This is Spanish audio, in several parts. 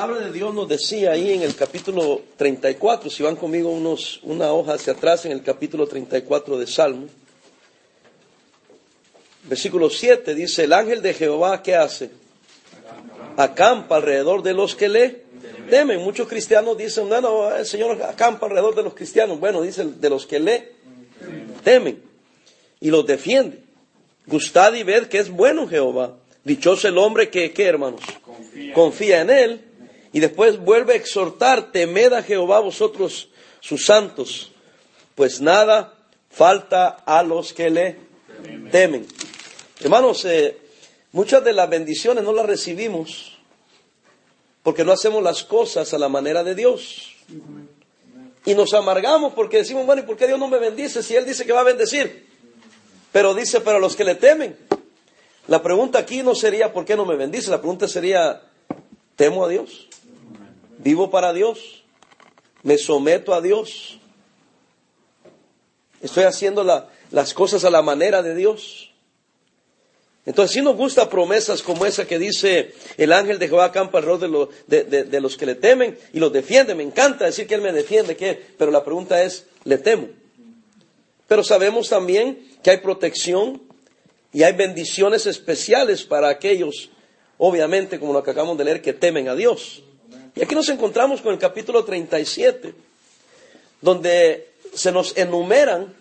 palabra de Dios nos decía ahí en el capítulo 34, si van conmigo unos, una hoja hacia atrás en el capítulo 34 de Salmo, versículo 7 dice, el ángel de Jehová, ¿qué hace? Acampa alrededor de los que le temen. Muchos cristianos dicen, no, no, el Señor acampa alrededor de los cristianos. Bueno, dice de los que le temen y los defiende. Gustad y ved que es bueno Jehová. Dichoso el hombre que, ¿qué hermanos? Confía. en él. Y después vuelve a exhortar, temed a Jehová vosotros sus santos, pues nada falta a los que le temen. Hermanos, eh, muchas de las bendiciones no las recibimos porque no hacemos las cosas a la manera de Dios. Y nos amargamos porque decimos, bueno, ¿y por qué Dios no me bendice si Él dice que va a bendecir? Pero dice, pero los que le temen. La pregunta aquí no sería, ¿por qué no me bendice? La pregunta sería, ¿temo a Dios? ¿Vivo para Dios? ¿Me someto a Dios? ¿Estoy haciendo las cosas a la manera de Dios? Entonces, si nos gusta promesas como esa que dice el ángel de Jehová campa alrededor de, de, los que le temen y los defiende. Me encanta decir que Él me defiende, ¿qué? pero la pregunta es, ¿le temo? Pero sabemos también que hay protección y hay bendiciones especiales para aquellos, obviamente, como lo que acabamos de leer, que temen a Dios. Y aquí nos encontramos con el capítulo 37, donde se nos enumeran,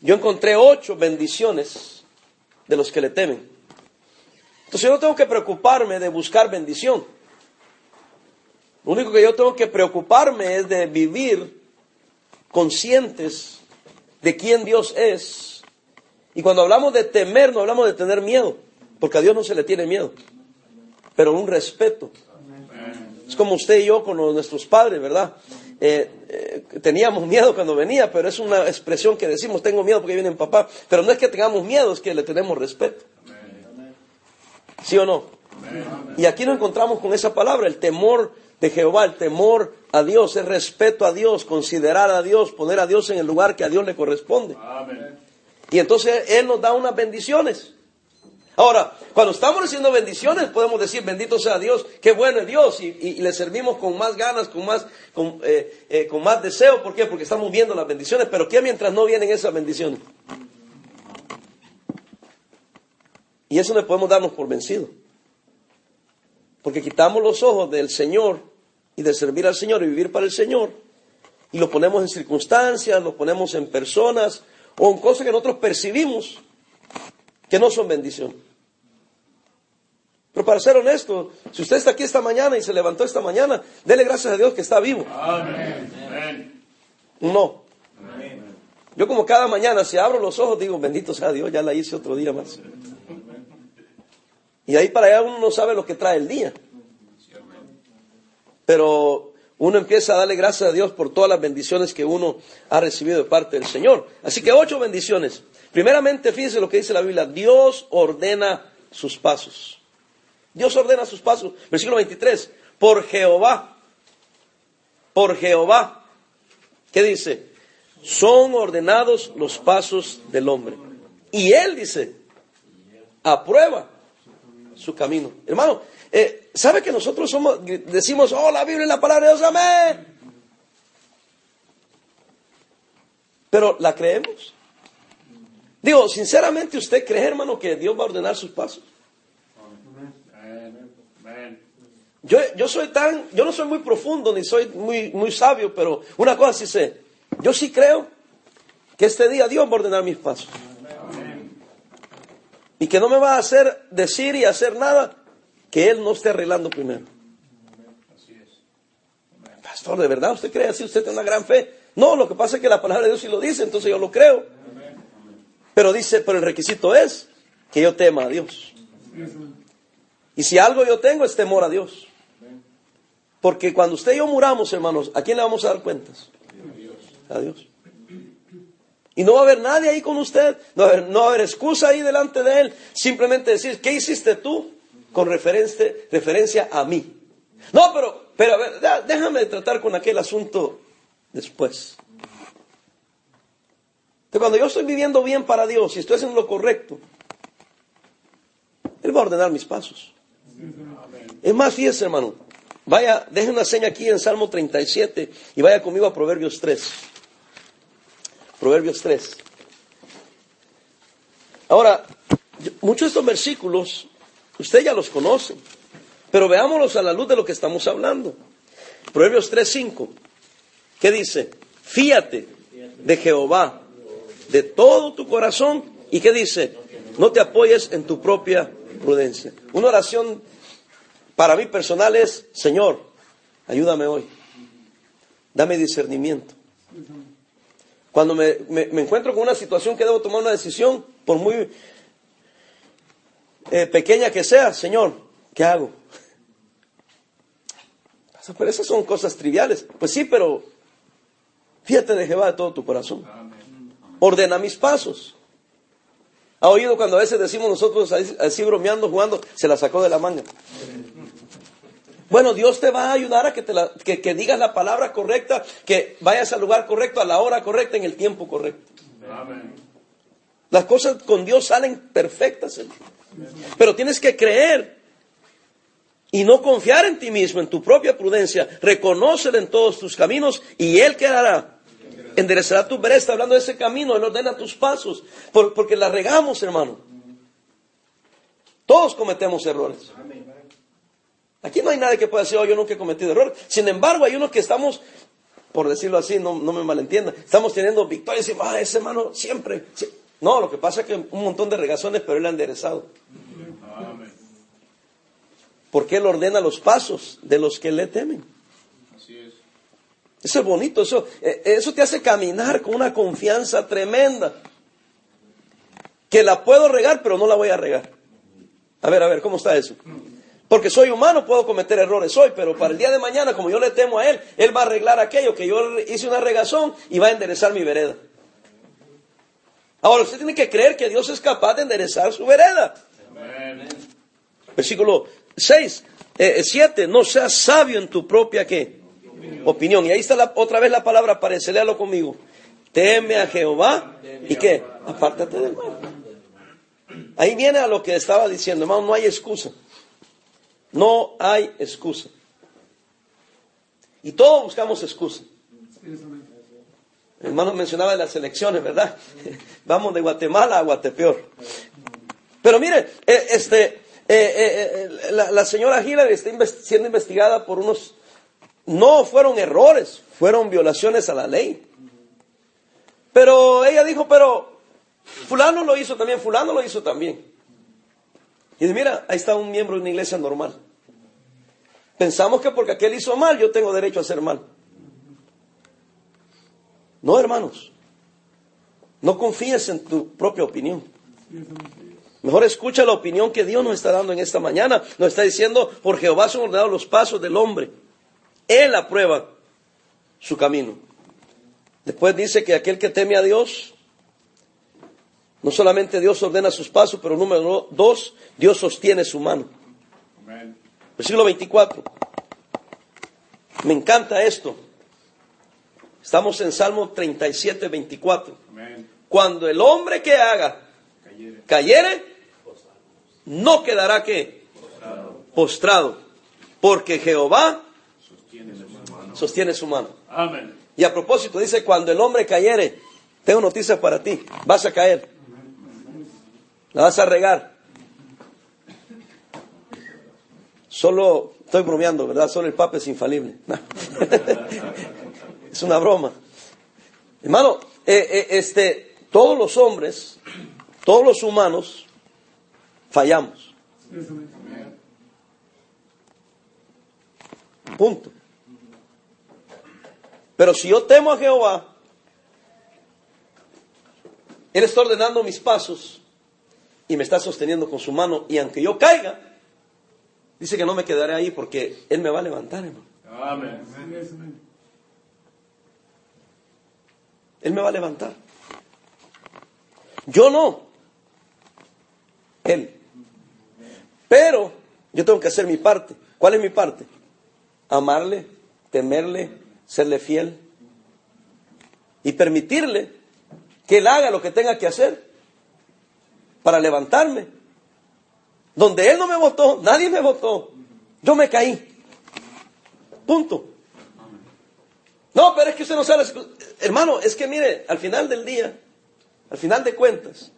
yo encontré ocho bendiciones de los que le temen. Entonces yo no tengo que preocuparme de buscar bendición. Lo único que yo tengo que preocuparme es de vivir conscientes de quién Dios es. Y cuando hablamos de temer, no hablamos de tener miedo, porque a Dios no se le tiene miedo, pero un respeto. Es como usted y yo con nuestros padres, ¿verdad? Eh, eh, teníamos miedo cuando venía, pero es una expresión que decimos, tengo miedo porque viene papá. Pero no es que tengamos miedo, es que le tenemos respeto. ¿Sí o no? Y aquí nos encontramos con esa palabra, el temor de Jehová, el temor a Dios, el respeto a Dios, considerar a Dios, poner a Dios en el lugar que a Dios le corresponde. Y entonces Él nos da unas bendiciones. Ahora, cuando estamos recibiendo bendiciones, podemos decir, bendito sea Dios, qué bueno es Dios, y, le servimos con más ganas, con más, eh, eh, con, más deseo. ¿Por qué? Porque estamos viendo las bendiciones, pero ¿qué mientras no vienen esas bendiciones? Y eso le podemos darnos por vencido. Porque quitamos los ojos del Señor y de servir al Señor y vivir para el Señor, y lo ponemos en circunstancias, lo ponemos en personas o en cosas que nosotros percibimos que no son bendiciones. Pero para ser honesto, si usted está aquí esta mañana y se levantó esta mañana, dele gracias a Dios que está vivo. Amén. No. Yo como cada mañana, si abro los ojos, digo, bendito sea Dios, ya la hice otro día más. Y ahí para allá uno no sabe lo que trae el día. Pero uno empieza a darle gracias a Dios por todas las bendiciones que uno ha recibido de parte del Señor. Así que ocho bendiciones. Primeramente, fíjese lo que dice la Biblia, Dios ordena sus pasos. Dios ordena sus pasos. Versículo 23. Por Jehová. Por Jehová. ¿Qué dice? Son ordenados los pasos del hombre. Y él dice, aprueba su camino. Hermano, eh, ¿sabe que nosotros somos, decimos, oh, la Biblia es la palabra de Dios, amén? Pero ¿la creemos? Digo, sinceramente, ¿usted cree, hermano, que Dios va a ordenar sus pasos? Yo, yo soy tan, yo no soy muy profundo ni soy muy, muy sabio, pero una cosa sí sé. Yo sí creo que este día Dios va a ordenar mis pasos. Y que no me va a hacer decir y hacer nada que Él no esté arreglando primero. Pastor, ¿de verdad usted cree así? ¿Usted tiene una gran fe? No, lo que pasa es que la palabra de Dios sí lo dice, entonces yo lo creo. Pero dice, pero el requisito es que yo tema a Dios. Y si algo yo tengo es temor a Dios. Porque cuando usted y yo muramos, hermanos, ¿a quién le vamos a dar cuentas? A Dios. Y no va a haber nadie ahí con usted, no va a haber, no excusa ahí delante de Él. Simplemente decir, ¿qué hiciste tú? Con referencia, referencia a mí. No, pero, pero a ver, déjame tratar con aquel asunto después. Entonces, cuando yo estoy viviendo bien para Dios y estoy haciendo lo correcto, Él va a ordenar mis pasos. Es más, fíjese, hermano, Vaya, deje una seña aquí en Salmo 37 y vaya conmigo a Proverbios 3. Proverbios 3. Ahora, muchos de estos versículos, usted ya los conoce, pero veámoslos a la luz de lo que estamos hablando. Proverbios 3.5, ¿qué dice? Fíate de Jehová de todo tu corazón. ¿Y qué dice? No te apoyes en tu propia prudencia. Una oración para mí personal es, Señor, ayúdame hoy. Dame discernimiento. Cuando me, encuentro con una situación que debo tomar una decisión, por muy eh, pequeña que sea, Señor, ¿qué hago? Pero esas son cosas triviales. Pues sí, pero fíjate de Jehová de todo tu corazón. Ordena mis pasos. ¿Ha oído cuando a veces decimos nosotros así bromeando, jugando, se la sacó de la manga? Bueno, Dios te va a ayudar a que, te la, que, digas la palabra correcta, que vayas al lugar correcto, a la hora correcta, en el tiempo correcto. Las cosas con Dios salen perfectas, Pero tienes que creer y no confiar en ti mismo, en tu propia prudencia. Reconócelo en todos tus caminos y Él quedará. Enderezará tu vereda. Está hablando de ese camino. Él ordena tus pasos. porque la regamos, hermano. Todos cometemos errores. Aquí no hay nadie que pueda decir, oh, yo nunca he cometido errores. Sin embargo, hay unos que estamos, por decirlo así, no, me malentienda, estamos teniendo victorias y ah, ese hermano siempre. No, lo que pasa es que un montón de regazones, pero él ha enderezado. Porque él ordena los pasos de los que le temen. Eso es bonito, eso, eh, eso te hace caminar con una confianza tremenda. Que la puedo regar, pero no la voy a regar. A ver, a ver, ¿cómo está eso? Porque soy humano, puedo cometer errores hoy, pero para el día de mañana, como yo le temo a Él, Él va a arreglar aquello que yo hice una regazón y va a enderezar mi vereda. Ahora, usted tiene que creer que Dios es capaz de enderezar su vereda. Versículo 6, 7, eh, no seas sabio en tu propia ¿qué? Opinión. Y ahí está otra vez la palabra, aparece, léalo conmigo. Teme a Jehová y qué? Apártate del mal. Ahí viene a lo que estaba diciendo, hermano, no hay excusa. No hay excusa. Y todos buscamos excusa. Hermano mencionaba las elecciones, ¿verdad? Vamos de Guatemala a Guatepeor. Pero mire, eh, este, eh, eh, la, señora Hillary está siendo investigada por unos, no fueron errores, fueron violaciones a la ley. Pero ella dijo, pero fulano lo hizo también, fulano lo hizo también. Y mira, ahí está un miembro de una iglesia normal. Pensamos que porque aquel hizo mal, yo tengo derecho a hacer mal. No, hermanos. No confíes en tu propia opinión. Mejor escucha la opinión que Dios nos está dando en esta mañana. Nos está diciendo, por Jehová son ordenados los pasos del hombre. Él aprueba su camino. Después dice que aquel que teme a Dios no solamente Dios ordena sus pasos, pero número dos, Dios sostiene su mano. Versículo 24. Me encanta esto. Estamos en Salmo 37, 24. Cuando el hombre que haga cayere, no quedará que postrado. porque Jehová sostiene su mano. Y a propósito dice, cuando el hombre cayere, tengo noticias para ti, vas a caer. La vas a regar. Solo, estoy bromeando, ¿verdad? Solo el Papa es infalible. es una broma. Hermano, eh, eh, este, todos los hombres, todos los humanos, fallamos. Punto. Pero si yo temo a Jehová, Él está ordenando mis pasos, y me está sosteniendo con su mano. Y aunque yo caiga, dice que no me quedaré ahí porque Él me va a levantar, hermano. Amén. Él me va a levantar. Yo no. Él. Pero yo tengo que hacer mi parte. ¿Cuál es mi parte? Amarle, temerle, serle fiel y permitirle que Él haga lo que tenga que hacer para levantarme. Donde Él no me votó, nadie me votó. Yo me caí. Punto. No, pero es que usted no sabe. Hermano, es que mire, al final del día, al final de cuentas,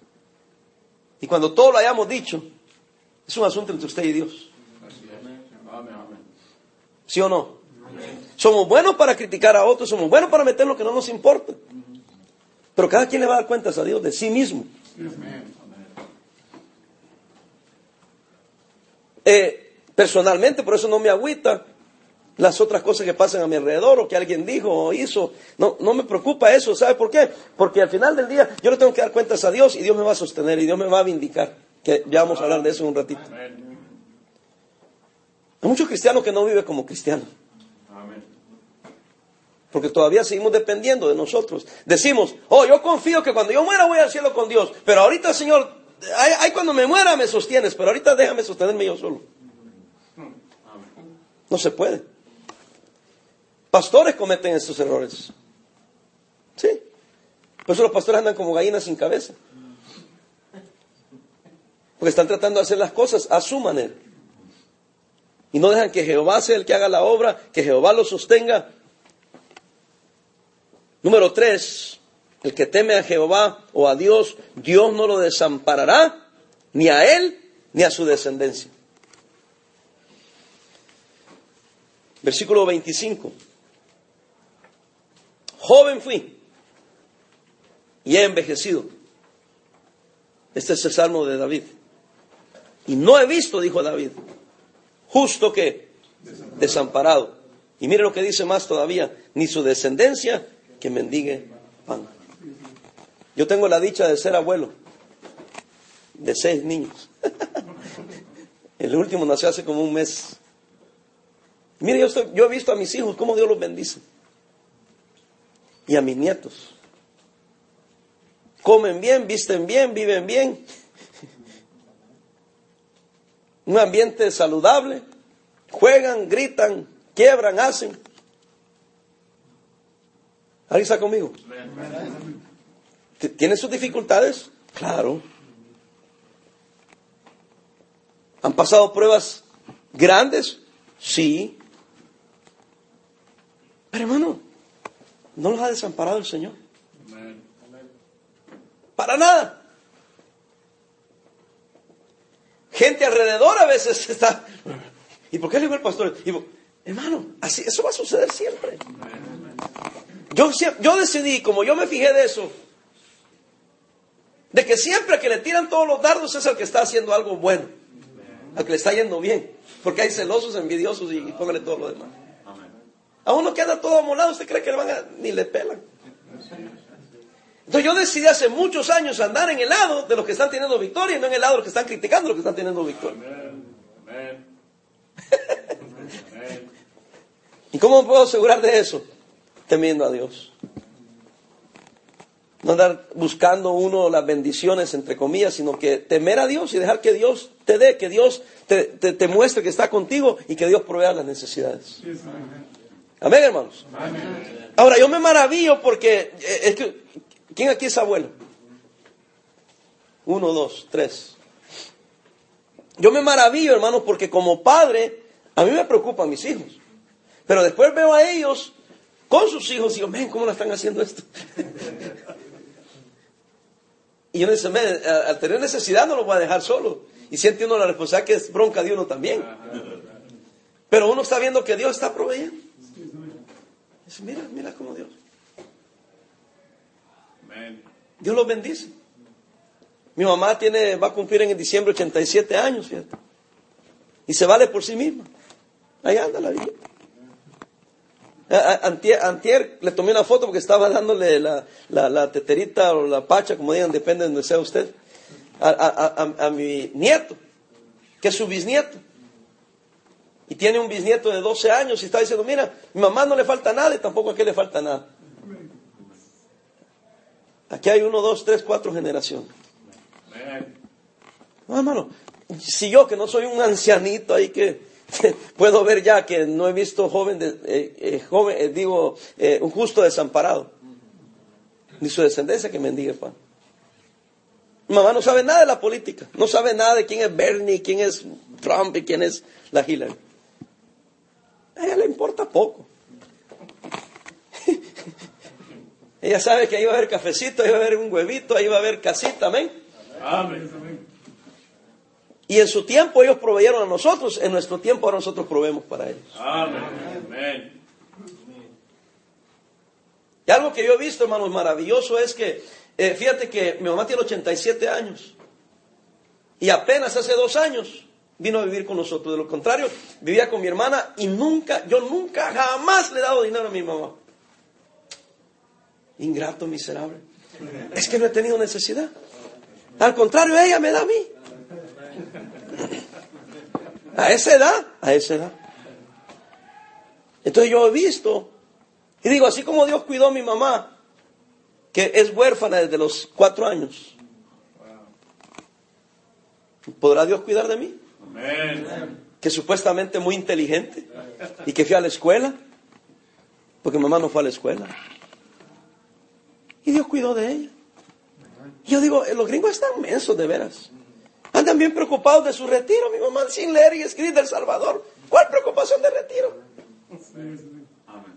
y cuando todo lo hayamos dicho, es un asunto entre usted y Dios. ¿Sí o no? Somos buenos para criticar a otros, somos buenos para meter lo que no nos importa. Pero cada quien le va a dar cuentas a Dios de sí mismo. Eh, personalmente, por eso no me agüita las otras cosas que pasan a mi alrededor o que alguien dijo o hizo. No, no me preocupa eso. ¿Sabe por qué? Porque al final del día yo le tengo que dar cuentas a Dios y Dios me va a sostener y Dios me va a vindicar. Que ya vamos a hablar de eso en un ratito. Hay muchos cristianos que no viven como cristianos. Porque todavía seguimos dependiendo de nosotros. Decimos, oh, yo confío que cuando yo muera voy al cielo con Dios. Pero ahorita, Señor, hay cuando me muera me sostienes, pero ahorita déjame sostenerme yo solo. No se puede. Pastores cometen estos errores. Sí. Por eso los pastores andan como gallinas sin cabeza. Porque están tratando de hacer las cosas a su manera. Y no dejan que Jehová sea el que haga la obra, que Jehová lo sostenga. Número tres, el que teme a Jehová o a Dios, Dios no lo desamparará ni a él ni a su descendencia. Versículo 25. Joven fui y he envejecido. Este es el salmo de David. Y no he visto, dijo David, justo que desamparado. Y mire lo que dice más todavía, ni su descendencia que mendigue pan. Yo tengo la dicha de ser abuelo de seis niños. El último nació hace como un mes. Mire, yo, yo he visto a mis hijos cómo Dios los bendice y a mis nietos. Comen bien, visten bien, viven bien. Un ambiente saludable. Juegan, gritan, quiebran, hacen. ¿Alguien está conmigo? ¿Tienen sus dificultades? Claro. ¿Han pasado pruebas grandes? Sí. Pero hermano, no los ha desamparado el Señor. Para nada. Gente alrededor a veces está. ¿Y por qué le digo el pastor? hermano, así, eso va a suceder siempre. Yo, yo decidí, como yo me fijé de eso, de que siempre que le tiran todos los dardos es el que está haciendo algo bueno, al que le está yendo bien, porque hay celosos, envidiosos y, y póngale todo lo demás. A uno que anda todo amolado, ¿usted cree que le van a, ni le pelan? Entonces yo decidí hace muchos años andar en el lado de los que están teniendo victoria y no en el lado de los que están criticando los que están teniendo victoria. ¿Y cómo me puedo asegurar de eso? Temiendo a Dios. No andar buscando uno las bendiciones, entre comillas, sino que temer a Dios y dejar que Dios te dé, que Dios te, te muestre que está contigo y que Dios provea las necesidades. Amén, hermanos. Ahora, yo me maravillo porque, eh, es que, ¿quién aquí es abuelo? Uno, dos, tres. Yo me maravillo, hermanos, porque como padre, a mí me preocupan mis hijos. Pero después veo a ellos con sus hijos y digo, ven, ¿cómo la están haciendo esto? y yo dice, al tener necesidad no lo voy a dejar solo. Y si entiendo la responsabilidad que es bronca de uno también. Pero uno está viendo que Dios está proveyendo mira, mira cómo Dios. Dios los bendice. Mi mamá tiene, va a cumplir en diciembre 87 años, ¿cierto? Y se vale por sí misma. Ahí anda la vida. Antier, le tomé una foto porque estaba dándole la, la, teterita o la pacha, como digan, depende de donde sea usted, a, a mi nieto, que es su bisnieto y tiene un bisnieto de 12 años y está diciendo, mira, mi mamá no le falta nada y tampoco a qué le falta nada. Aquí hay uno, dos, tres, cuatro generaciones. No, hermano, si yo que no soy un ancianito ahí que puedo ver ya que no he visto joven, de, eh, eh, joven eh, digo, un justo desamparado, ni su descendencia que mendigue pan. Mamá no sabe nada de la política, no sabe nada de quién es Bernie, quién es Trump y quién es la Hillary. A ella le importa poco. Ella sabe que ahí va a haber cafecito, ahí va a haber un huevito, ahí va a haber casita, amén. Amén. Y en su tiempo ellos proveyeron a nosotros, en nuestro tiempo ahora nosotros proveemos para ellos. Amén. Y algo que yo he visto, hermanos, maravilloso es que, eh, fíjate que mi mamá tiene 87 años y apenas hace dos años vino a vivir con nosotros. De lo contrario, vivía con mi hermana y nunca, yo nunca, jamás le he dado dinero a mi mamá. Ingrato, miserable. Es que no he tenido necesidad. Al contrario, ella me da a mí. A esa edad, a esa edad. Entonces yo he visto, y digo, así como Dios cuidó a mi mamá, que es huérfana desde los cuatro años, ¿podrá Dios cuidar de mí? Que supuestamente muy inteligente y que fui a la escuela, porque mamá no fue a la escuela. Y Dios cuidó de ella. Y yo digo, los gringos están mensos de veras. Andan bien preocupados de su retiro, mi mamá, sin leer y escribir del Salvador. ¿Cuál preocupación de retiro?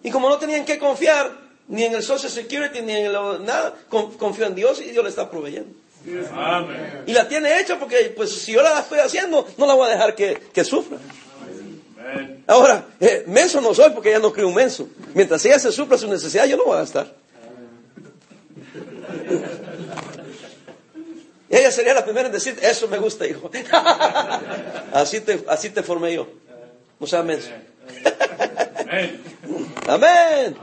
Y como no tenían que confiar ni en el Social Security ni en nada, confió en Dios y Dios le está proveyendo. Y la tiene hecha porque, pues, si yo la estoy haciendo, no la voy a dejar que, sufra. Ahora, eh, menso no soy porque ella no cree un menso. Mientras ella se sufra su necesidad, yo no voy a gastar. Ella sería la primera en decir, eso me gusta, hijo. así, te, así te formé yo. No sea menso. Amén.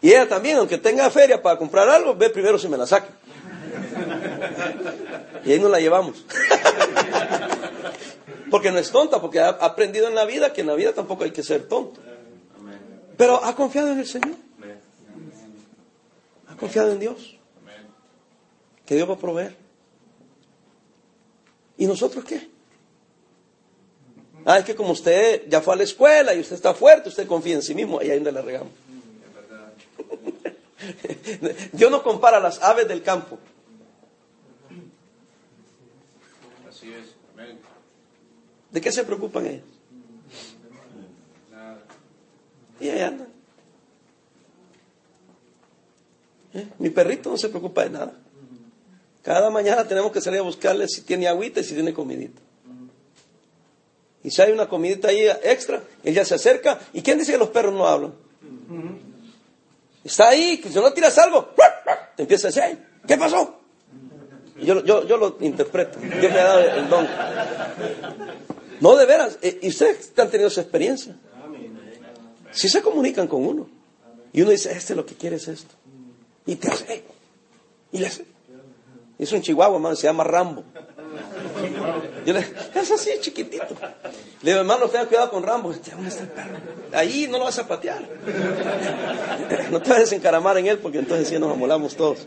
Y ella también, aunque tenga feria para comprar algo, ve primero si me la saca. Y ahí nos la llevamos. porque no es tonta, porque ha aprendido en la vida que en la vida tampoco hay que ser tonto. Pero ha confiado en el Señor. Confiado en Dios. Que Dios va a proveer. ¿Y nosotros qué? Ah, es que como usted ya fue a la escuela y usted está fuerte, usted confía en sí mismo, ahí donde le regamos. Dios no compara las aves del campo. Así es. ¿De qué se preocupan ellas? Y ahí andan. ¿Eh? Mi perrito no se preocupa de nada. Cada mañana tenemos que salir a buscarle si tiene agüita y si tiene comidita. Y si hay una comidita ahí extra, ella se acerca. ¿Y quién dice que los perros no hablan? Está ahí, que si no tiras algo, empieza a decir, ¿qué pasó? yo, yo, yo lo interpreto. Dios me ha dado el don. No, de veras. Eh, y ustedes han tenido esa experiencia. Si se comunican con uno. Y uno dice, este lo que quiere es esto. Y te hace, y le hace. Es un chihuahua, hermano, se llama Rambo. Yo le, es así, chiquitito. Le digo, hermano, tenga cuidado con Rambo. ¿Dónde está el perro? Ahí no lo vas a patear. No te vayas a encaramar en él porque entonces sí nos amolamos todos.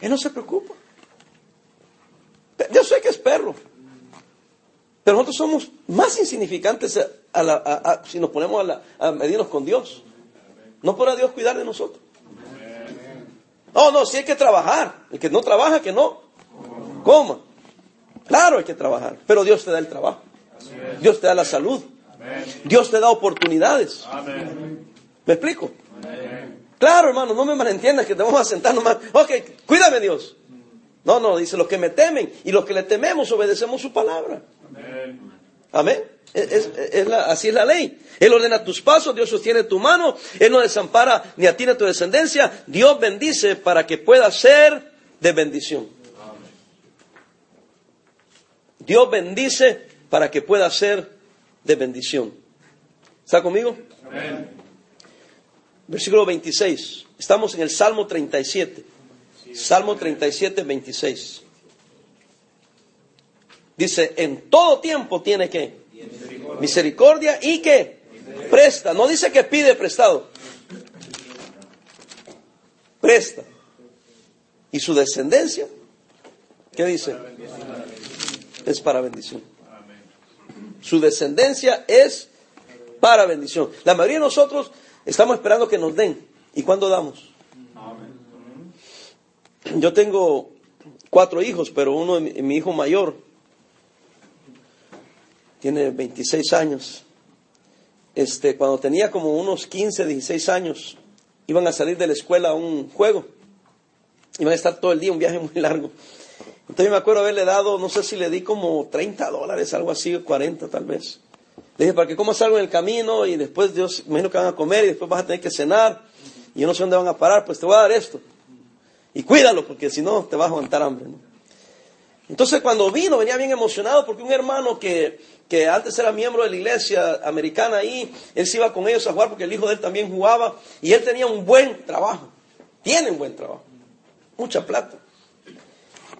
Él no se preocupa. Yo sé que es perro. Pero nosotros somos más insignificantes si nos ponemos a, a medirnos con Dios. No podrá Dios cuidar de nosotros. No, no, sí hay que trabajar. El que no trabaja, que no coma. Claro, hay que trabajar. Pero Dios te da el trabajo. Dios te da la salud. Dios te da oportunidades. ¿Me explico? Claro, hermano, no me malentiendas que te vamos a sentar nomás. Ok, cuídame Dios. No, no, dice los que me temen y los que le tememos obedecemos su palabra. Amén. Es, así es la ley. Él ordena tus pasos, Dios sostiene tu mano, Él no desampara ni a ti ni a tu descendencia. Dios bendice para que pueda ser de bendición. Dios bendice para que pueda ser de bendición. ¿Está conmigo? Amén. Versículo 26. Estamos en el Salmo 37. Salmo 37, 26. Dice, en todo tiempo tiene que misericordia y que presta. No dice que pide prestado. Presta. ¿Y su descendencia? ¿Qué dice? Es para bendición. Su descendencia es para bendición. La mayoría de nosotros estamos esperando que nos den. ¿Y cuándo damos? Yo tengo cuatro hijos, pero uno, mi hijo mayor, tiene 26 años. Este, cuando tenía como unos 15, 16 años, iban a salir de la escuela a un juego. Iban a estar todo el día, un viaje muy largo. Entonces me acuerdo haberle dado, no sé si le di como 30 dólares, algo así, 40 tal vez. Le dije, para que comas algo en el camino y después Dios, imagino que van a comer y después vas a tener que cenar y yo no sé dónde van a parar, pues te voy a dar esto. Y cuídalo, porque si no te vas a aguantar hambre. Entonces cuando vino venía bien emocionado porque un hermano que, que antes era miembro de la iglesia americana ahí, él se iba con ellos a jugar porque el hijo de él también jugaba y él tenía un buen trabajo, tiene un buen trabajo, mucha plata.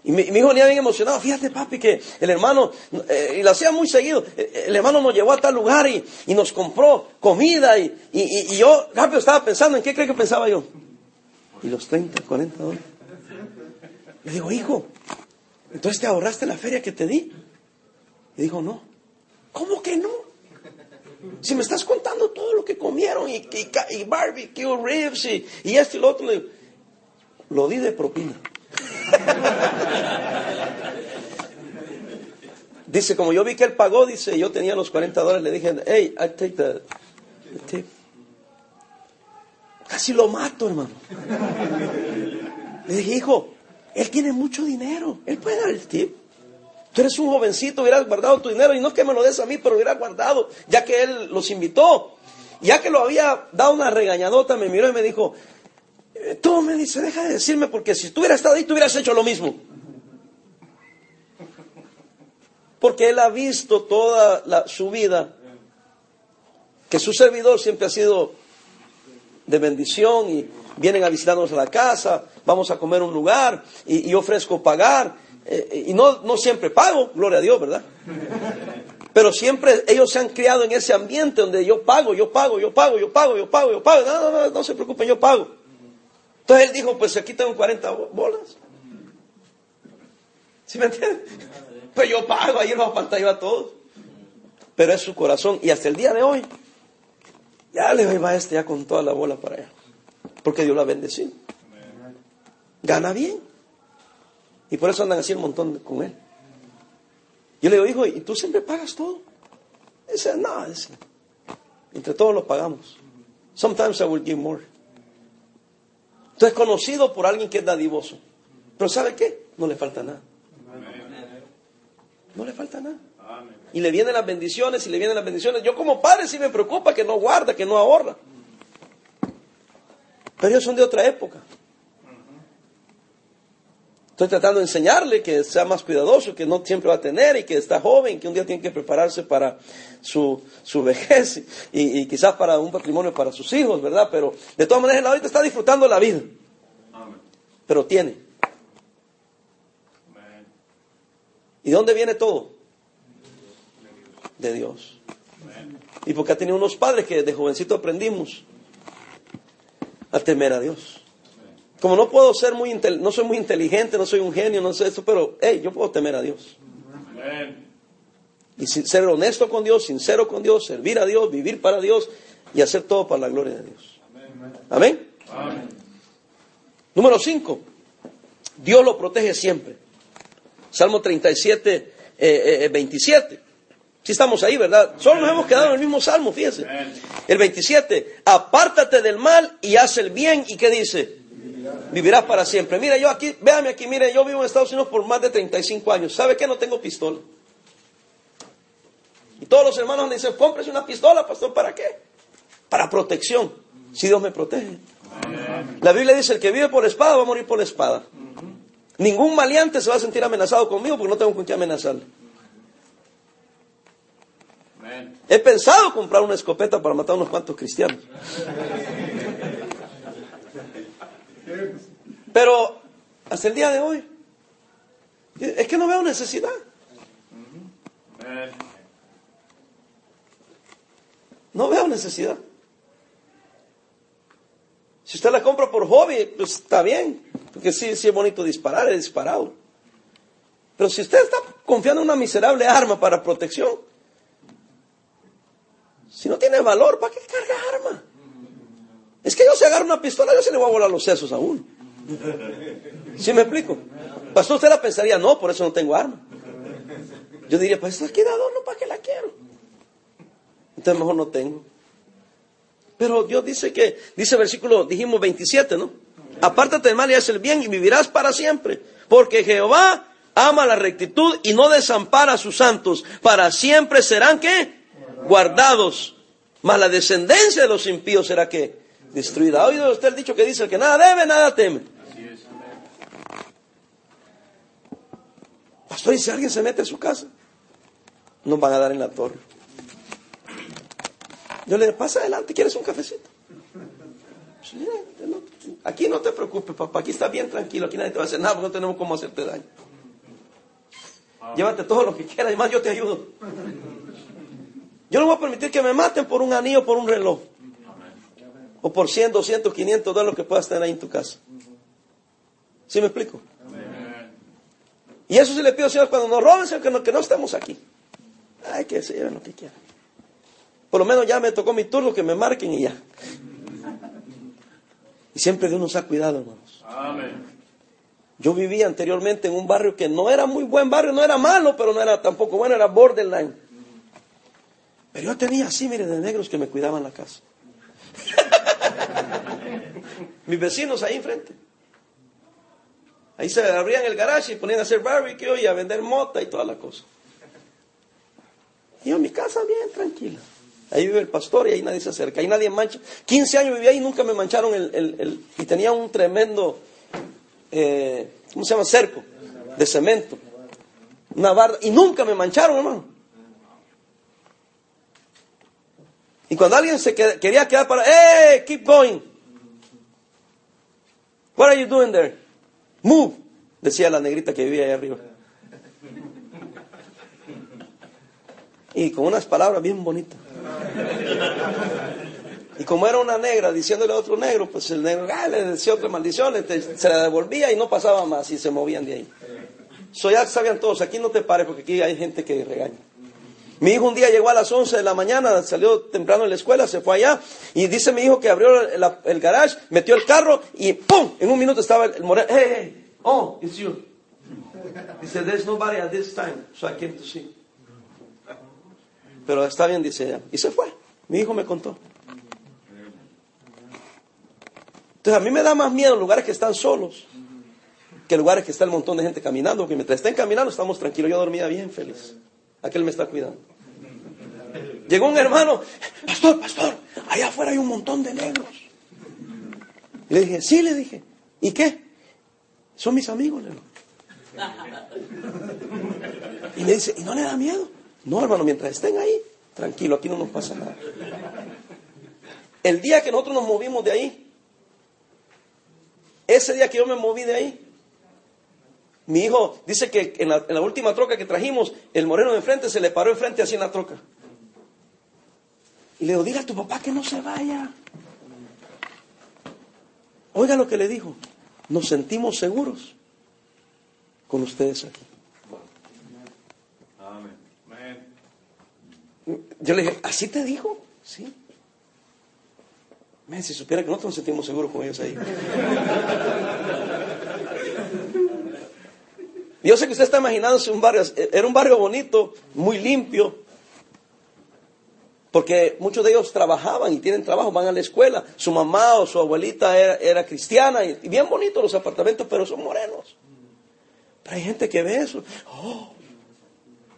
Y mi, hijo venía bien emocionado, fíjate papi que el hermano, eh, y lo hacía muy seguido, eh, el hermano nos llevó a tal lugar y, y nos compró comida y, y, y, yo rápido estaba pensando, ¿en qué cree que pensaba yo? Y los 30, 40 dólares. Le digo, hijo, entonces te ahorraste la feria que te di. Y dijo, no. ¿Cómo que no? Si me estás contando todo lo que comieron y, y, barbecue, ribs y, y esto y lo otro, lo di de propina. dice, como yo vi que él pagó, dice, yo tenía los 40 dólares, le dije, hey, I take the, tip. Casi lo mato, hermano. Le dije, hijo, él tiene mucho dinero, él puede dar el tip. Tú eres un jovencito, hubieras guardado tu dinero y no que me lo des a mí, pero hubiera guardado, ya que él los invitó. Ya que lo había dado una regañadota, me miró y me dijo, eh, tú me dice, deja de decirme, porque si tú hubieras estado ahí, tú hubieras hecho lo mismo. Porque él ha visto toda su vida que su servidor siempre ha sido de bendición y vienen a visitarnos a la casa, vamos a comer un lugar y, ofrezco pagar. Eh, y no, no siempre pago, gloria a Dios, ¿verdad? Pero siempre ellos se han criado en ese ambiente donde yo pago, yo pago, yo pago, yo pago, yo pago, yo pago. No, no, no, no se preocupen, yo pago. Entonces él dijo, pues aquí tengo 40 bolas. ¿Sí me entiendes? Pues yo pago, ahí los yo a todos. Pero es su corazón. Y hasta el día de hoy, ya le va este ya con toda la bola para allá. Porque Dios la bendecido. Gana bien. Y por eso andan así un montón con él. Yo le digo, hijo, ¿y tú siempre pagas todo? Dice, no, dice, entre todos lo pagamos. Sometimes I will give more. Entonces, conocido por alguien que es dadivoso. Pero ¿sabe qué? No le falta nada. No le falta nada. Y le vienen las bendiciones y le vienen las bendiciones. Yo como padre sí me preocupa que no guarda, que no ahorra. Pero ellos son de otra época. Estoy tratando de enseñarle que sea más cuidadoso, que no siempre va a tener y que está joven, que un día tiene que prepararse para su, su vejez y, quizás para un patrimonio para sus hijos, ¿verdad? Pero de todas maneras, él ahorita está disfrutando la vida. Pero tiene. ¿Y de dónde viene todo? De Dios. Y porque ha tenido unos padres que de jovencito aprendimos a temer a Dios. Como no puedo ser muy, no soy muy inteligente, no soy un genio, no sé eso, pero, hey, yo puedo temer a Dios. Y ser honesto con Dios, sincero con Dios, servir a Dios, vivir para Dios y hacer todo para la gloria de Dios. Amén. Número 5. Dios lo protege siempre. Salmo 37, 27. Eh, si estamos ahí, ¿verdad? Solo nos hemos quedado en el mismo salmo, fíjense. El 27, apártate del mal y haz el bien. ¿Y qué dice? Vivirás para siempre. Mire, yo aquí, véame aquí, mire, yo vivo en Estados Unidos por más de 35 años. ¿Sabe qué? No tengo pistola. Y todos los hermanos me dicen, cómprese una pistola, pastor, ¿para qué? Para protección. Si Dios me protege. La Biblia dice, el que vive por la espada va a morir por la espada. Ningún maleante se va a sentir amenazado conmigo porque no tengo con qué amenazarle. He pensado comprar una escopeta para matar a unos cuantos cristianos. Pero hasta el día de hoy, es que no veo necesidad. No veo necesidad. Si usted la compra por hobby, pues está bien, porque sí, sí es bonito disparar, he disparado. Pero si usted está confiando en una miserable arma para protección, si no tiene valor, ¿para qué carga arma? Es que yo si agarro una pistola, yo se le voy a volar los sesos a uno. ¿Sí me explico? Pastor, usted la pensaría, no, por eso no tengo arma. Yo diría, pues esto aquí de adorno, ¿para qué la quiero? Entonces mejor no tengo. Pero Dios dice que, dice versículo, dijimos 27, ¿no? Apártate del mal y haz el bien y vivirás para siempre. Porque Jehová ama la rectitud y no desampara a sus santos. Para siempre serán que guardados. Mas la descendencia de los impíos será que destruida. ¿Ha oído usted el dicho que dice que nada debe, nada teme? Pastor, ¿y si alguien se mete a su casa? Nos van a dar en la torre. Yo le digo, pasa adelante, ¿quieres un cafecito? Aquí no te preocupes, papá, aquí está bien tranquilo, aquí nadie te va a hacer nada porque no tenemos cómo hacerte daño. Llévate todo lo que quieras y más yo te ayudo. Yo no voy a permitir que me maten por un anillo, por un reloj. O por 100, 200, 500 dólares que puedas tener ahí en tu casa. ¿Sí me explico? Y eso sí le pido, Señor, cuando nos roben, Señor, que no, que no estemos aquí. Ay, que se lleven lo que quieran. Por lo menos ya me tocó mi turno, que me marquen y ya. Y siempre Dios nos ha cuidado, hermanos. Yo vivía anteriormente en un barrio que no era muy buen barrio, no era malo, pero no era tampoco bueno, era borderline. Pero yo tenía así, mire, de negros que me cuidaban la casa. Mis vecinos ahí enfrente. Ahí se abrían el garage y ponían a hacer barbecue y a vender mota y toda la cosa. Y yo mi casa bien tranquila. Ahí vive el pastor y ahí nadie se acerca, ahí nadie mancha. 15 años viví ahí y nunca me mancharon el, el, y tenía un tremendo, eh, ¿cómo se llama? Cerco de cemento. Una barda. Y nunca me mancharon, hermano. Y cuando alguien se quería quedar para, ¡eh! Keep going. What are you doing there? Move. Decía la negrita que vivía ahí arriba. Y con unas palabras bien bonitas. Y como era una negra diciéndole a otro negro, pues el negro ah, le decía otra maldición, se la devolvía y no pasaba más y se movían de ahí. So ya sabían todos, aquí no te pares porque aquí hay gente que regaña. Mi hijo un día llegó a las 11 de la mañana, salió temprano de la escuela, se fue allá y dice mi hijo que abrió el, garage, metió el carro y ¡pum! En un minuto estaba el, moreno. Hey, hey, oh, it's you. Dice, there's nobody at this time, so I came to see. Pero está bien, dice ella. Y se fue. Mi hijo me contó. Entonces a mí me da más miedo lugares que están solos que lugares que está el montón de gente caminando, porque mientras estén caminando estamos tranquilos. Yo dormía bien feliz. Aquel me está cuidando. Llegó un hermano, pastor, pastor, allá afuera hay un montón de negros. Le dije, sí, le dije, ¿y qué? Son mis amigos, le Y me dice, ¿y no le da miedo? No, hermano, mientras estén ahí, tranquilo, aquí no nos pasa nada. El día que nosotros nos movimos de ahí, ese día que yo me moví de ahí, mi hijo dice que en la, última troca que trajimos, el moreno de enfrente se le paró enfrente así en la troca. Y le digo, dile a tu papá que no se vaya. Oiga lo que le dijo. Nos sentimos seguros con ustedes aquí. Yo le dije, ¿así te dijo? Sí. si supiera que nosotros nos sentimos seguros con ellos ahí. Yo sé que usted está imaginándose un barrio, era un barrio bonito, muy limpio, porque muchos de ellos trabajaban y tienen trabajo, van a la escuela. Su mamá o su abuelita era, cristiana y, bien bonitos los apartamentos, pero son morenos. Pero hay gente que ve eso, oh,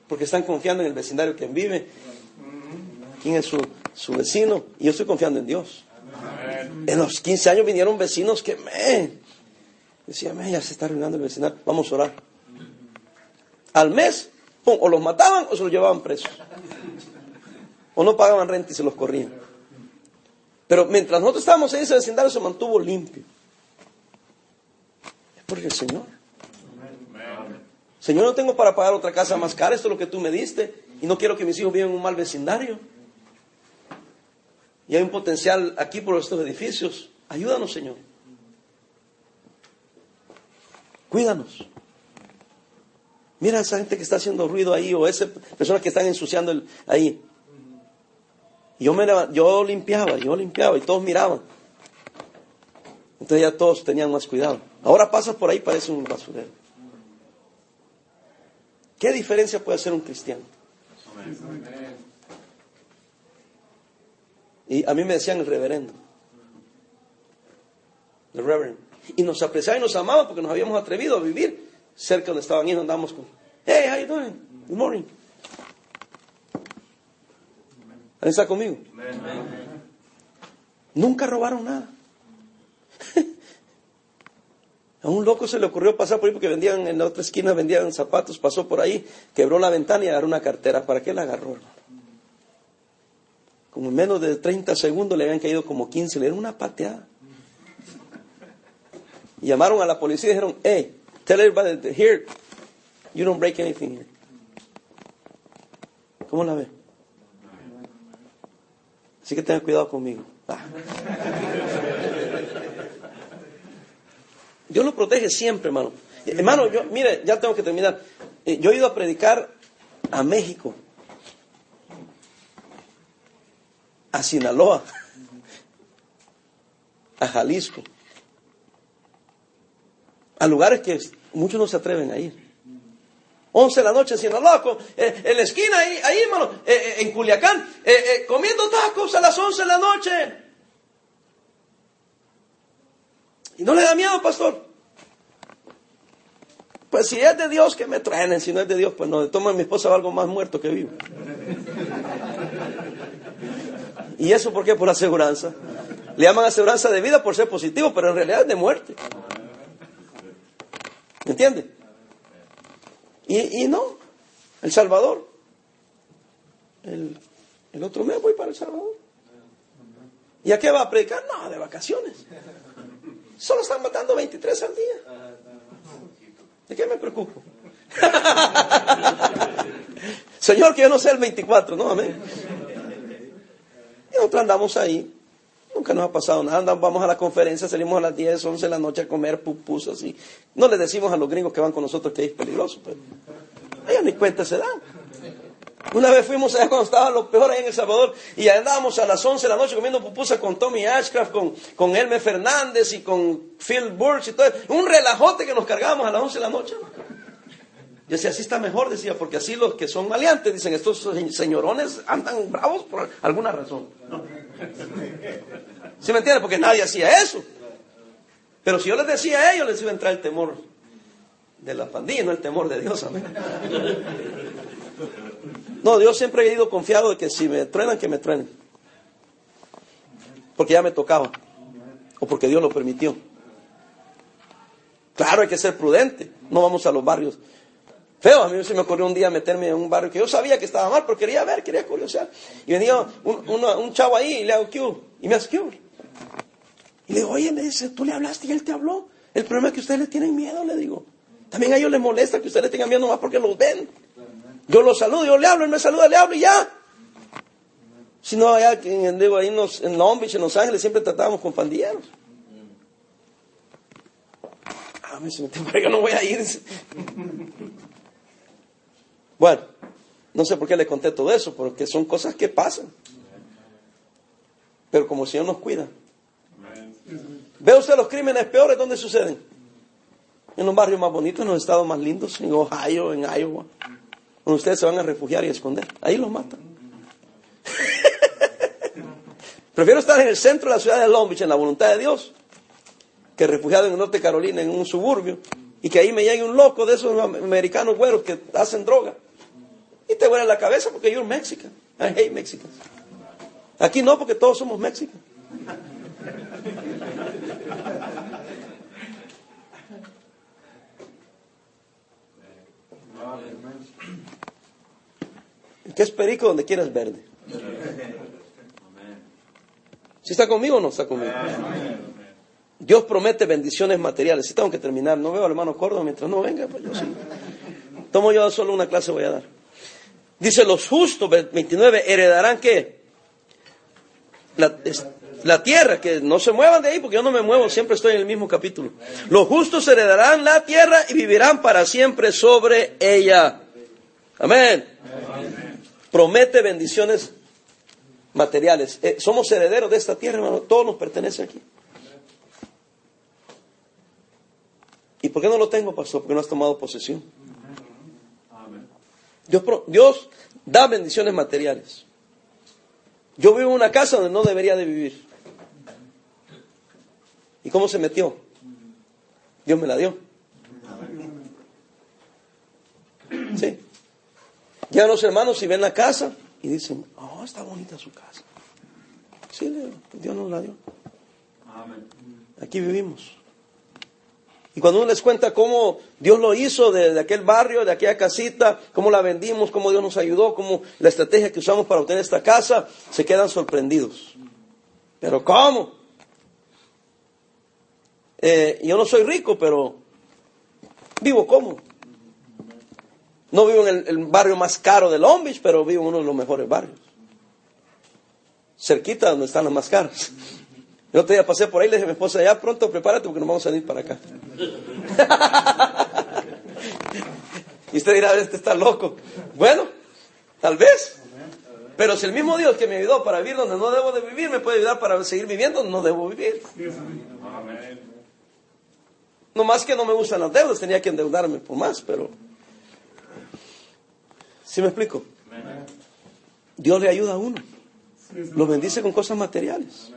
porque están confiando en el vecindario que vive quién es su, vecino. Y yo estoy confiando en Dios. En los 15 años vinieron vecinos que me decían, ya se está arruinando el vecindario, vamos a orar. Al mes, o los mataban o se los llevaban presos. O no pagaban renta y se los corrían. Pero mientras nosotros estábamos en ese vecindario se mantuvo limpio. Es porque el Señor. Señor, no tengo para pagar otra casa más cara, esto es lo que tú me diste. Y no quiero que mis hijos vivan en un mal vecindario. Y hay un potencial aquí por estos edificios. Ayúdanos, Señor. Cuídanos. Mira esa gente que está haciendo ruido ahí o esas personas que están ensuciando ahí. Yo, me, yo limpiaba, yo limpiaba y todos miraban. Entonces ya todos tenían más cuidado. Ahora pasas por ahí parece un basurero. ¿Qué diferencia puede hacer un cristiano? Y a mí me decían el reverendo. El reverendo. Y nos apreciaban y nos amaban porque nos habíamos atrevido a vivir cerca donde estaban ellos. Andamos con, hey, how you doing? Good morning. ¿Alguien está conmigo? Nunca robaron nada. A un loco se le ocurrió pasar por ahí porque vendían en la otra esquina, vendían zapatos, pasó por ahí, quebró la ventana y agarró una cartera. ¿Para qué la agarró, Como en menos de 30 segundos le habían caído como 15, le dieron una pateada. Y llamaron a la policía y dijeron, hey, tell everybody here, you don't break anything here. ¿Cómo la ve? Así que tengan cuidado conmigo. Ah. Dios lo protege siempre, hermano. Hermano, yo, mire, ya tengo que terminar. Eh, yo he ido a predicar a México, a Sinaloa, a Jalisco, a lugares que muchos no se atreven a ir. 11 de la noche en Sinaloa, eh, en la esquina ahí, ahí hermano, eh, en Culiacán, comiendo tacos a las 11 de la noche. ¿Y no le da miedo, pastor? Pues si es de Dios, que me traen. Si no es de Dios, pues no. Toma mi esposa algo más muerto que vivo. ¿Y eso por qué? Por aseguranza. Le llaman aseguranza de vida por ser positivo, pero en realidad es de muerte. ¿Me entiende? Y, y, no, El Salvador. El, el otro mes voy para El Salvador. ¿Y a qué va a predicar? No, de vacaciones. Solo están matando 23 al día. ¿De qué me preocupo? Señor, que yo no sé el 24, ¿no? Amén. Y nosotros andamos ahí. Nunca nos ha pasado nada. vamos a la conferencia, salimos a las 10, 11 de la noche a comer pupus así. No le decimos a los gringos que van con nosotros que es peligroso, pero ellos ni cuenta se dan. Una vez fuimos allá cuando estaba lo peor ahí en El Salvador y andábamos a las 11 de la noche comiendo pupusa con Tommy Ashcraft, con, con Fernández y con Phil Burch y todo. Un relajote que nos cargábamos a las 11 de la noche. Yo decía, así está mejor, decía, porque así los que son maleantes dicen, estos señorones andan bravos por alguna razón. ¿Sí me entiendes? Porque nadie hacía eso. Pero si yo les decía a ellos, les iba a entrar el temor de la pandilla, no el temor de Dios. Amén. No, Dios siempre ha ido confiado de que si me truenan, que me truenen. Porque ya me tocaba. O porque Dios lo permitió. Claro, hay que ser prudente. No vamos a los barrios Feo, a mí se me ocurrió un día meterme en un barrio que yo sabía que estaba mal, pero quería ver, quería curiosear. Y venía un, chavo ahí y le hago Q. Y me hace Q. Y le digo, oye, me dice, tú le hablaste y él te habló. El problema es que ustedes le tienen miedo, le digo. También a ellos les molesta que ustedes tengan miedo nomás porque los ven. Yo lo saludo, yo le hablo, él me saluda, le hablo y ya. Si no, allá en, los, Long Beach, en Los Ángeles, siempre tratábamos con pandilleros. A mí se me que no voy a ir. Bueno, no sé por qué le conté todo eso, porque son cosas que pasan. Pero como el Señor nos cuida. ¿Ve usted los crímenes peores dónde suceden? En los barrios más bonitos, en los estados más lindos, en Ohio, en Iowa donde ustedes se van a refugiar y esconder. Ahí los matan. Prefiero estar en el centro de la ciudad de Long Beach, en la voluntad de Dios, que refugiado en el norte de Carolina, en un suburbio, y que ahí me llegue un loco de esos americanos güeros que hacen droga. Y te vuela la cabeza porque yo soy Mexican. I hate Mexicans. Aquí no, porque todos somos mexicanos. ¿Qué es perico donde quieras verde? ¿Si está conmigo o no está conmigo? Dios promete bendiciones materiales. Si tengo que terminar, no veo al hermano Córdoba mientras no venga, pues yo sí. Tomo yo solo una clase, voy a dar. Dice, los justos, 29, heredarán qué? La, la tierra, que no se muevan de ahí porque yo no me muevo, siempre estoy en el mismo capítulo. Los justos heredarán la tierra y vivirán para siempre sobre ella. Amén promete bendiciones materiales. Eh, somos herederos de esta tierra, hermano. Todo nos pertenece aquí. ¿Y por qué no lo tengo, pastor? Porque no has tomado posesión. Dios, Dios da bendiciones materiales. Yo vivo en una casa donde no debería de vivir. ¿Y cómo se metió? Dios me la dio. Sí. Llegan los hermanos y ven la casa y dicen, oh, está bonita su casa. Sí, Dios nos la dio. Aquí vivimos. Y cuando uno les cuenta cómo Dios lo hizo de, aquel barrio, de aquella casita, cómo la vendimos, cómo Dios nos ayudó, cómo la estrategia que usamos para obtener esta casa, se quedan sorprendidos. Pero ¿cómo? Eh, yo no soy rico, pero vivo cómodo. No vivo en el, barrio más caro de Long Beach, pero vivo en uno de los mejores barrios. Cerquita donde están los más caros. Yo otro día pasé por ahí y le dije a mi esposa, ya pronto prepárate porque nos vamos a ir para acá. y usted dirá, este está loco. Bueno, tal vez. Pero si el mismo Dios que me ayudó para vivir donde no debo de vivir, me puede ayudar para seguir viviendo donde no debo vivir. No más que no me gustan las deudas, tenía que endeudarme por más, pero... ¿Sí me explico? Dios le ayuda a uno. Lo bendice con cosas materiales.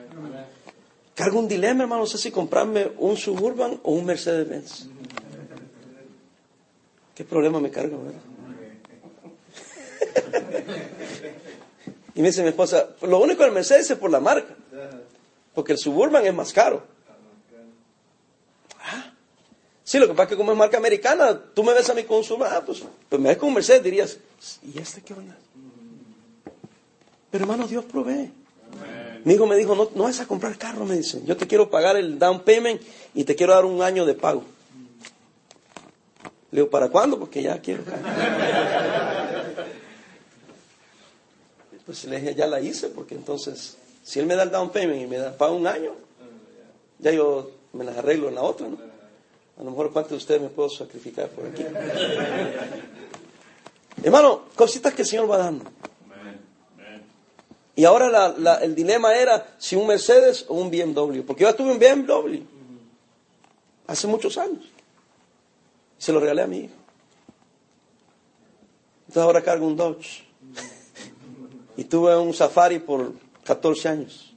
Cargo un dilema, hermano, no sé si comprarme un Suburban o un Mercedes-Benz. ¿Qué problema me carga, verdad? y me dice mi esposa, lo único del Mercedes es por la marca, porque el Suburban es más caro. Ah, sí, lo que pasa es que como es marca americana, tú me ves a mí con un Suburban, ah, pues, pues me ves con un Mercedes, dirías, ¿y este qué onda? Pero hermano, Dios provee. Mi hijo me dijo, no, no vas a comprar carro, me dice. Yo te quiero pagar el down payment y te quiero dar un año de pago. Le digo, ¿para cuándo? Porque ya quiero. Pues le dije, ya la hice, porque entonces, si él me da el down payment y me da pago un año, ya yo me las arreglo en la otra, ¿no? A lo mejor cuántos de ustedes me puedo sacrificar por aquí. Hermano, cositas que el Señor va dando. Y ahora el dilema era si un Mercedes o un BMW. Porque yo tuve un BMW hace muchos años. Se lo regalé a mi hijo. Entonces ahora cargo un Dodge. y tuve un Safari por 14 años.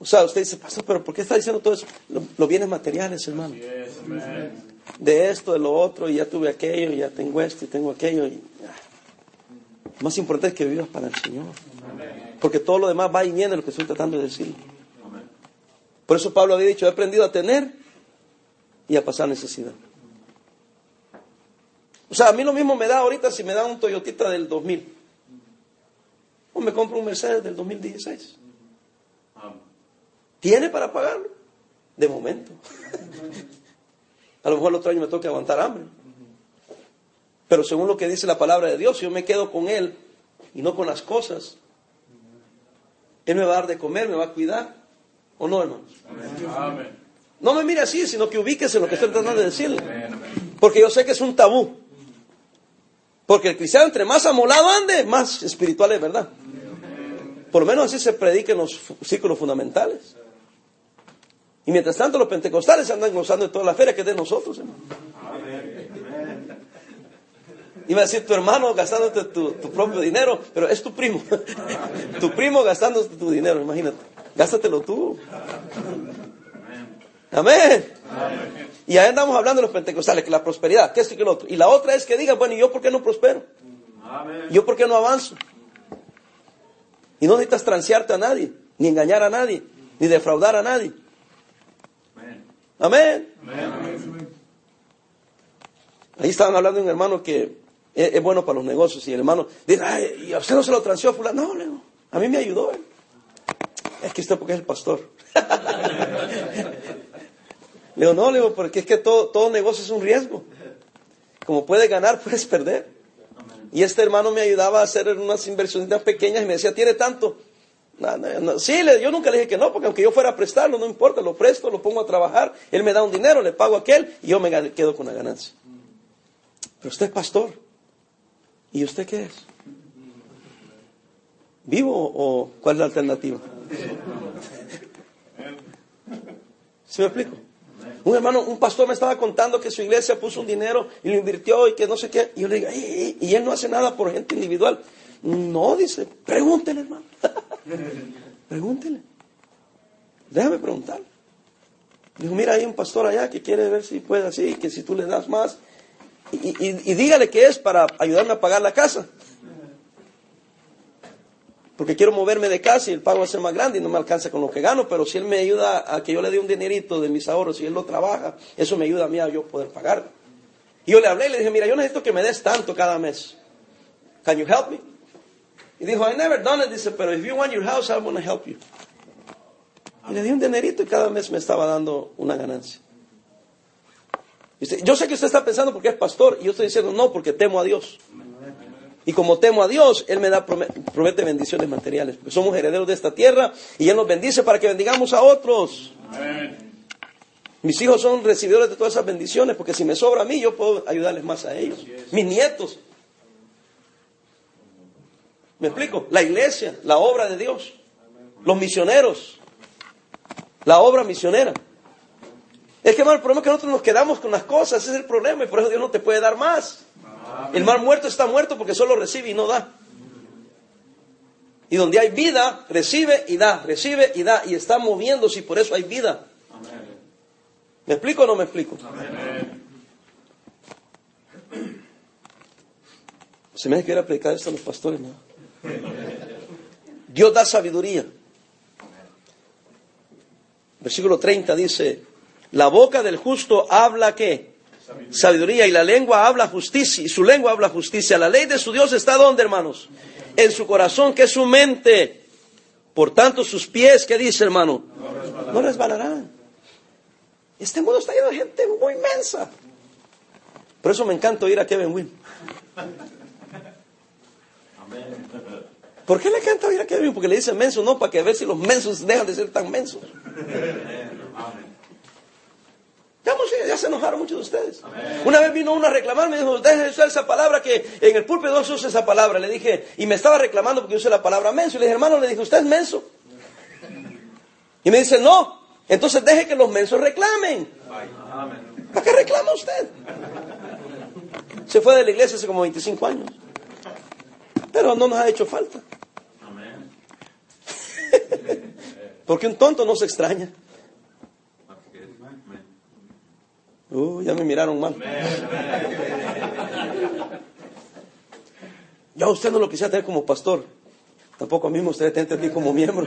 O sea, usted dice, pastor, pero ¿por qué está diciendo todo eso? Los bienes materiales, hermano. De esto, de lo otro, y ya tuve aquello, y ya tengo esto, y tengo aquello. Y, más importante es que vivas para el Señor. Porque todo lo demás va y viene lo que estoy tratando de decir. Por eso Pablo había dicho, he aprendido a tener y a pasar necesidad. O sea, a mí lo mismo me da ahorita si me da un Toyotita del 2000. O me compro un Mercedes del 2016. ¿Tiene para pagarlo? De momento. a lo mejor el otro año me toca aguantar hambre. Pero según lo que dice la palabra de Dios, si yo me quedo con Él y no con las cosas, Él me va a dar de comer, me va a cuidar. ¿O no, hermanos? No me mire así, sino que ubíquese en lo que estoy tratando de decirle. Porque yo sé que es un tabú. Porque el cristiano entre más amolado ande, más espiritual es verdad. Por lo menos así se predica en los círculos fundamentales. Y mientras tanto los pentecostales andan gozando de toda la feria que es de nosotros, hermano. Iba a decir tu hermano gastándote tu, propio dinero, pero es tu primo. tu primo gastándote tu dinero, imagínate. Gástatelo tú. Amén. Y ahí andamos hablando de los pentecostales, que la prosperidad, que esto y que lo otro. Y la otra es que diga, bueno, ¿y yo por qué no prospero? ¿Yo por qué no avanzo? Y no necesitas transearte a nadie, ni engañar a nadie, ni defraudar a nadie. Amén. Ahí estaban hablando de un hermano que es, bueno para los negocios. Y el hermano dice, ay, ¿y a usted no se lo transió fulano? No, a mí me ayudó. Es que usted porque es el pastor. le digo, no, le digo, porque es que todo, todo negocio es un riesgo. Como puedes ganar, puedes perder. Y este hermano me ayudaba a hacer unas inversiones pequeñas y me decía, ¿tiene tanto? Sí, yo nunca le dije que no, porque aunque yo fuera a prestarlo, no importa, lo presto, lo pongo a trabajar, él me da un dinero, le pago a aquel y yo me quedo con la ganancia. Pero usted es pastor. ¿Y usted qué es? ¿Vivo o cuál es la alternativa? ¿Se me explico? Un hermano, un pastor me estaba contando que su iglesia puso un dinero y lo invirtió y que no sé qué. Y yo le digo, y, él no hace nada por gente individual. No, dice, pregúntele, hermano. pregúntele. Déjame preguntar. Dijo, mira, hay un pastor allá que quiere ver si puede así, que si tú le das más. Y, dígale que es para ayudarme a pagar la casa. Porque quiero moverme de casa y el pago va a ser más grande y no me alcanza con lo que gano, pero si él me ayuda a que yo le dé un dinerito de mis ahorros y él lo trabaja, eso me ayuda a mí a yo poder pagar. Y yo le hablé y le dije, mira, yo necesito que me des tanto cada mes. Can you help me? Y dijo, I never done it. Dice, pero if you want your house, I want to help you. Y le di un dinerito y cada mes me estaba dando una ganancia. Yo sé que usted está pensando porque es pastor y yo estoy diciendo no porque temo a Dios. Y como temo a Dios, Él me da, promete bendiciones materiales. Porque somos herederos de esta tierra y Él nos bendice para que bendigamos a otros. Mis hijos son recibidores de todas esas bendiciones porque si me sobra a mí, yo puedo ayudarles más a ellos. Mis nietos. ¿Me explico? La iglesia, la obra de Dios, los misioneros, la obra misionera. Es que, hermano, el problema es que nosotros nos quedamos con las cosas, ese es el problema, y por eso Dios no te puede dar más. El mal muerto está muerto porque solo recibe y no da. Y donde hay vida, recibe y da, recibe y da, y está moviéndose y por eso hay vida. ¿Me explico o no me explico? Se me hace que ir a predicar esto a los pastores, ¿no? Dios da sabiduría. Versículo 30 dice, la boca del justo habla qué? Sabiduría. y la lengua habla justicia y su lengua habla justicia. La ley de su Dios está donde, hermanos? En su corazón, que es su mente. Por tanto, sus pies, ¿qué dice, hermano? No resbalarán. Este mundo está lleno de gente muy inmensa. Por eso me encanta oír a Kevin Wynn. ¿Por qué le encanta oír a Kevin? Porque le dice menso, no, para que ver si los mensos dejan de ser tan mensos. Ya, se enojaron muchos de ustedes. Una vez vino uno a reclamar, me dijo, deje de usar esa palabra que en el púlpito no se usa esa palabra. Le dije, y me estaba reclamando porque usé la palabra menso. Y le dije, hermano, le dije, usted es menso. Y me dice, no, entonces deje que los mensos reclamen. ¿Para qué reclama usted? Se fue de la iglesia hace como 25 años. Pero no nos ha hecho falta. Porque un tonto no se extraña. Uh, ya me miraron mal. Ya usted no lo quisiera tener como pastor. Tampoco a mí me gustaría tener a ti como miembro.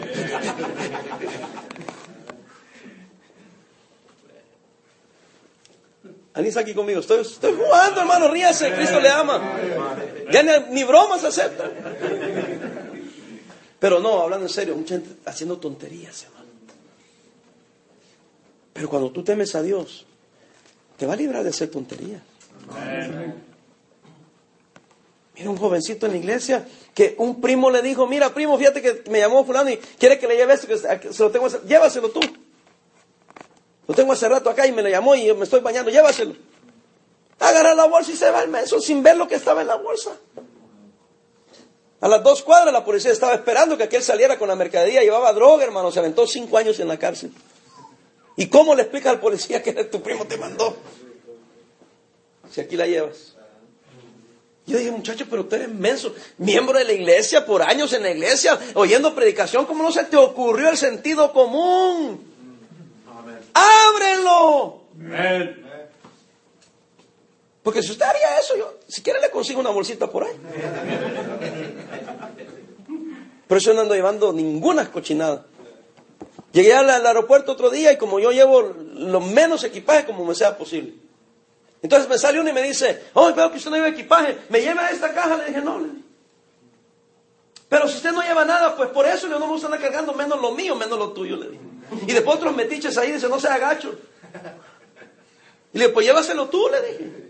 Está aquí conmigo. Estoy, jugando, hermano. Ríase. Cristo le ama. Ya ni, bromas acepta. Pero no, hablando en serio, mucha gente haciendo tonterías, hermano. Pero cuando tú temes a Dios, te va a librar de hacer tonterías. Mira un jovencito en la iglesia que un primo le dijo, mira primo, fíjate que me llamó fulano y quiere que le lleve esto, que se lo tengo llévaselo tú. Lo tengo hace rato acá y me lo llamó y me estoy bañando, llévaselo. Agarra la bolsa y se va el menso sin ver lo que estaba en la bolsa. A las dos cuadras la policía estaba esperando que aquel saliera con la mercadería, llevaba droga, hermano, se aventó cinco años en la cárcel. ¿Y cómo le explica al policía que tu primo te mandó? Si aquí la llevas. Yo dije, muchacho, pero tú eres menso, miembro de la iglesia, por años en la iglesia, oyendo predicación, ¿cómo no se te ocurrió el sentido común? ¡Ábrelo! Porque si usted haría eso, yo, si quiere le consigo una bolsita por ahí. Pero yo no ando llevando ninguna cochinada. Llegué al, aeropuerto otro día y como yo llevo lo menos equipaje como me sea posible. Entonces me sale uno y me dice, oh, veo que usted no lleva equipaje, me lleva esta caja. Le dije, no, Pero si usted no lleva nada, pues por eso no me gusta andar cargando menos lo mío, menos lo tuyo, le dije. Y después otros metiches ahí, dice, no sea gacho. Y le dije, pues llévaselo tú, le dije.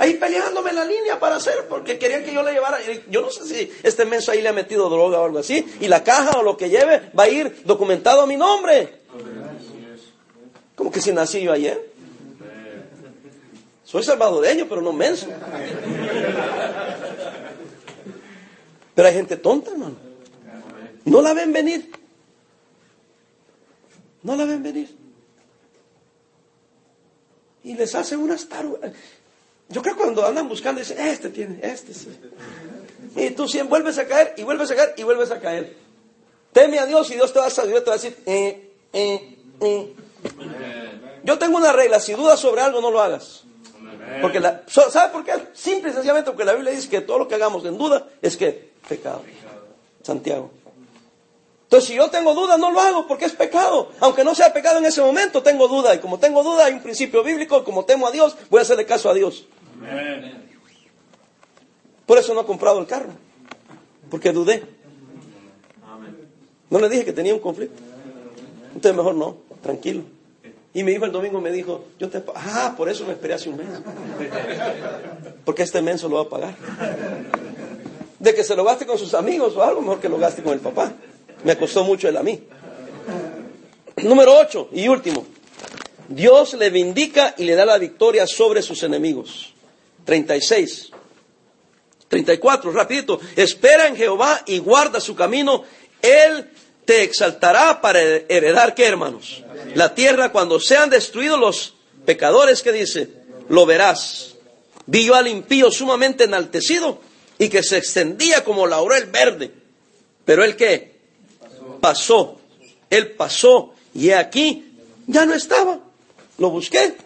Ahí peleándome la línea para hacer, porque querían que yo le llevara. Yo no sé si este menso ahí le ha metido droga o algo así. Y la caja o lo que lleve va a ir documentado a mi nombre. Como que si nací yo ayer. Soy salvadoreño, pero no menso. Pero hay gente tonta, hermano. No la ven venir. No la ven venir. Y les hacen unas tarugas. Yo creo que cuando andan buscando, dicen, este tiene, este sí. Y tú siempre vuelves a caer y vuelves a caer y vuelves a caer. Teme a Dios y Dios te va a, te va a decir, eh, eh, eh. Yo tengo una regla, si dudas sobre algo no lo hagas. Porque la, ¿Sabe por qué? Simple y sencillamente porque la Biblia dice que todo lo que hagamos en duda es que pecado. Santiago. Entonces, si yo tengo duda, no lo hago porque es pecado. Aunque no sea pecado en ese momento, tengo duda. Y como tengo duda, hay un principio bíblico. Como temo a Dios, voy a hacerle caso a Dios. Por eso no he comprado el carro. Porque dudé. No le dije que tenía un conflicto. Entonces, mejor no. Tranquilo. Y mi hijo el domingo me dijo, yo te... Ah, por eso me esperé hace un mes. Porque este menso lo va a pagar. De que se lo gaste con sus amigos o algo, mejor que lo gaste con el papá. Me costó mucho él a mí. Número 8 y último. Dios le vindica y le da la victoria sobre sus enemigos. 36. 34, rapidito. Espera en Jehová y guarda su camino. Él te exaltará para heredar, ¿qué hermanos? La tierra cuando sean destruidos los pecadores, que dice? Lo verás. Vi yo al impío sumamente enaltecido y que se extendía como laurel verde. Pero él qué? Pasó. Él pasó y aquí ya no estaba. Lo busqué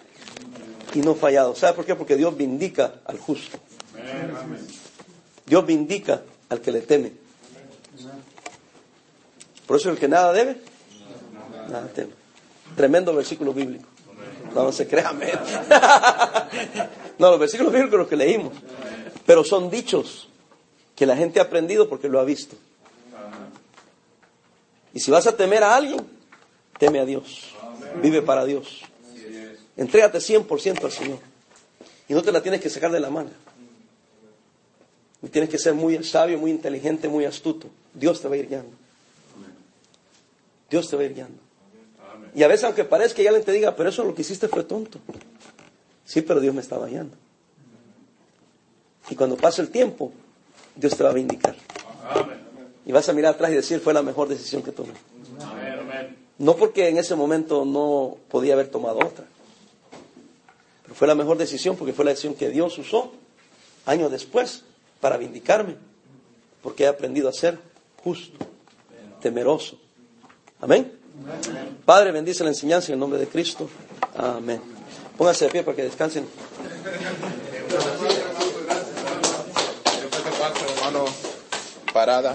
y no fallado. ¿Sabe por qué? Porque Dios vindica al justo. Dios vindica al que le teme. Por eso el que nada debe, nada teme. Tremendo versículo bíblico. No, se crean. no, los versículos bíblicos los que leímos. Pero son dichos que la gente ha aprendido porque lo ha visto. Y si vas a temer a alguien, teme a Dios. Vive para Dios. Entrégate 100% al Señor. Y no te la tienes que sacar de la mano. Y tienes que ser muy sabio, muy inteligente, muy astuto. Dios te va a ir guiando. Dios te va a ir guiando. Y a veces, aunque parezca que alguien te diga, pero eso lo que hiciste fue tonto. Sí, pero Dios me estaba guiando. Y cuando pase el tiempo, Dios te va a vindicar. Y vas a mirar atrás y decir, fue la mejor decisión que tomé. No porque en ese momento no podía haber tomado otra. Pero fue la mejor decisión porque fue la decisión que Dios usó años después para vindicarme. Porque he aprendido a ser justo, temeroso, Amén. Padre, bendice la enseñanza en el nombre de Cristo. Amén. Pónganse de pie para que descansen. Parada.